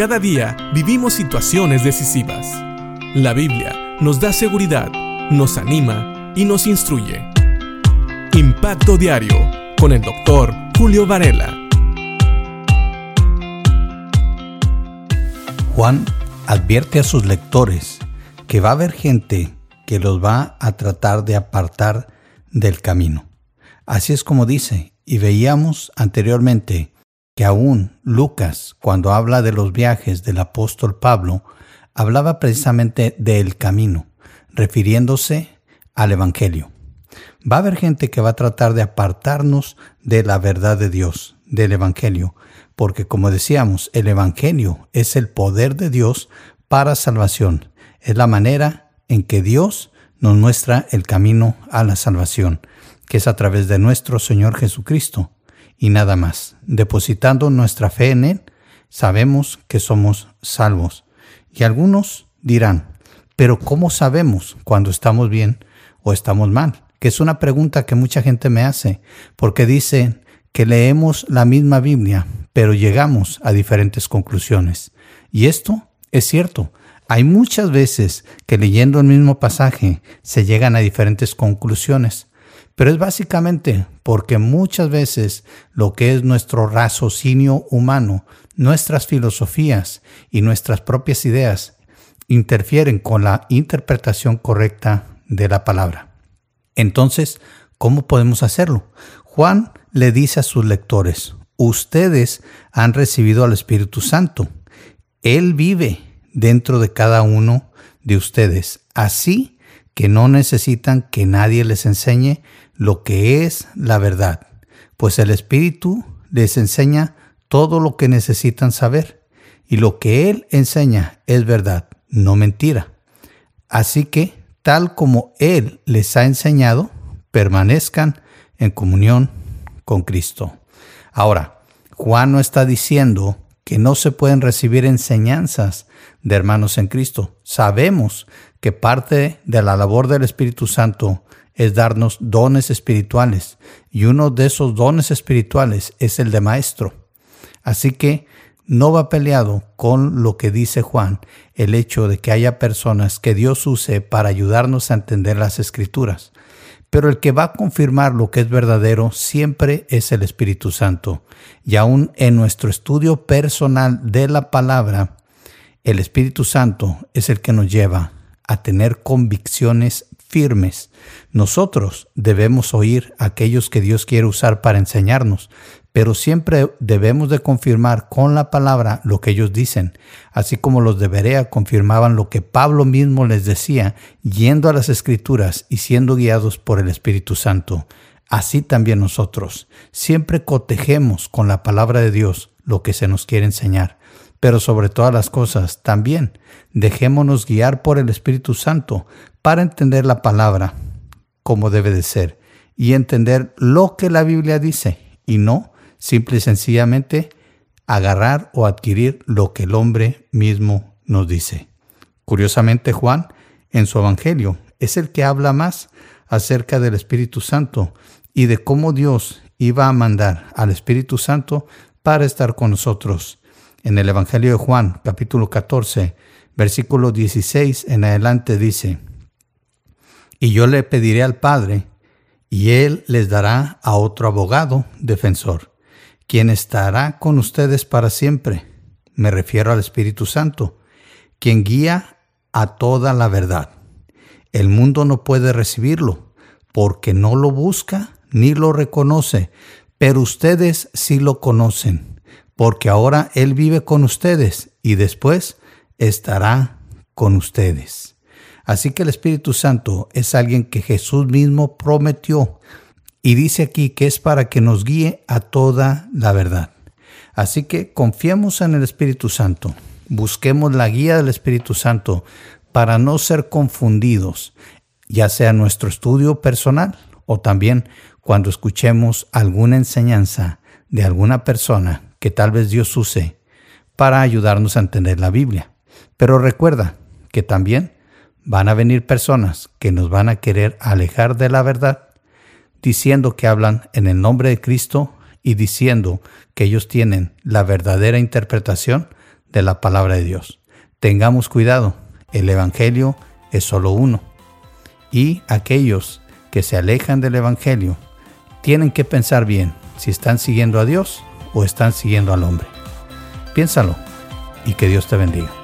Cada día vivimos situaciones decisivas. La Biblia nos da seguridad, nos anima y nos instruye. Impacto Diario con el doctor Julio Varela. Juan advierte a sus lectores que va a haber gente que los va a tratar de apartar del camino. Así es como dice, y veíamos anteriormente que aún Lucas, cuando habla de los viajes del apóstol Pablo, hablaba precisamente del camino, refiriéndose al Evangelio. Va a haber gente que va a tratar de apartarnos de la verdad de Dios, del Evangelio, porque como decíamos, el Evangelio es el poder de Dios para salvación. Es la manera en que Dios nos muestra el camino a la salvación, que es a través de nuestro Señor Jesucristo y nada más. Depositando nuestra fe en Él, sabemos que somos salvos. Y algunos dirán, pero ¿cómo sabemos cuando estamos bien o estamos mal? Que es una pregunta que mucha gente me hace, porque dicen que leemos la misma Biblia, pero llegamos a diferentes conclusiones. Y esto es cierto. Hay muchas veces que leyendo el mismo pasaje se llegan a diferentes conclusiones, pero es básicamente porque muchas veces lo que es nuestro raciocinio humano, nuestras filosofías y nuestras propias ideas interfieren con la interpretación correcta de la palabra. Entonces, ¿cómo podemos hacerlo? Juan le dice a sus lectores, ustedes han recibido al Espíritu Santo. Él vive dentro de cada uno de ustedes. Así que no necesitan que nadie les enseñe lo que es la verdad, pues el Espíritu les enseña todo lo que necesitan saber, y lo que Él enseña es verdad, no mentira. Así que, tal como Él les ha enseñado, permanezcan en comunión con Cristo. Ahora, Juan no está diciendo que no se pueden recibir enseñanzas de hermanos en Cristo. Sabemos que parte de la labor del Espíritu Santo es darnos dones espirituales y uno de esos dones espirituales es el de maestro. Así que no va peleado con lo que dice Juan, el hecho de que haya personas que Dios use para ayudarnos a entender las escrituras. Pero el que va a confirmar lo que es verdadero siempre es el Espíritu Santo. Y aún en nuestro estudio personal de la palabra, el Espíritu Santo es el que nos lleva a tener convicciones firmes. Nosotros debemos oír a aquellos que Dios quiere usar para enseñarnos, pero siempre debemos de confirmar con la palabra lo que ellos dicen, así como los de Berea confirmaban lo que Pablo mismo les decía, yendo a las escrituras y siendo guiados por el Espíritu Santo. Así también nosotros siempre cotejemos con la palabra de Dios lo que se nos quiere enseñar. Pero sobre todas las cosas, también dejémonos guiar por el Espíritu Santo para entender la palabra como debe de ser y entender lo que la Biblia dice y no simple y sencillamente agarrar o adquirir lo que el hombre mismo nos dice. Curiosamente, Juan, en su Evangelio, es el que habla más acerca del Espíritu Santo y de cómo Dios iba a mandar al Espíritu Santo para estar con nosotros en el Evangelio de Juan, capítulo 14, versículo 16 en adelante dice, Y yo le pediré al Padre, y él les dará a otro abogado, defensor, quien estará con ustedes para siempre. Me refiero al Espíritu Santo, quien guía a toda la verdad. El mundo no puede recibirlo, porque no lo busca ni lo reconoce, pero ustedes sí lo conocen porque ahora Él vive con ustedes y después estará con ustedes. Así que el Espíritu Santo es alguien que Jesús mismo prometió y dice aquí que es para que nos guíe a toda la verdad. Así que confiemos en el Espíritu Santo, busquemos la guía del Espíritu Santo para no ser confundidos, ya sea nuestro estudio personal o también cuando escuchemos alguna enseñanza de alguna persona que tal vez Dios use para ayudarnos a entender la Biblia. Pero recuerda que también van a venir personas que nos van a querer alejar de la verdad, diciendo que hablan en el nombre de Cristo y diciendo que ellos tienen la verdadera interpretación de la palabra de Dios. Tengamos cuidado, el Evangelio es solo uno. Y aquellos que se alejan del Evangelio tienen que pensar bien si están siguiendo a Dios o están siguiendo al hombre. Piénsalo y que Dios te bendiga.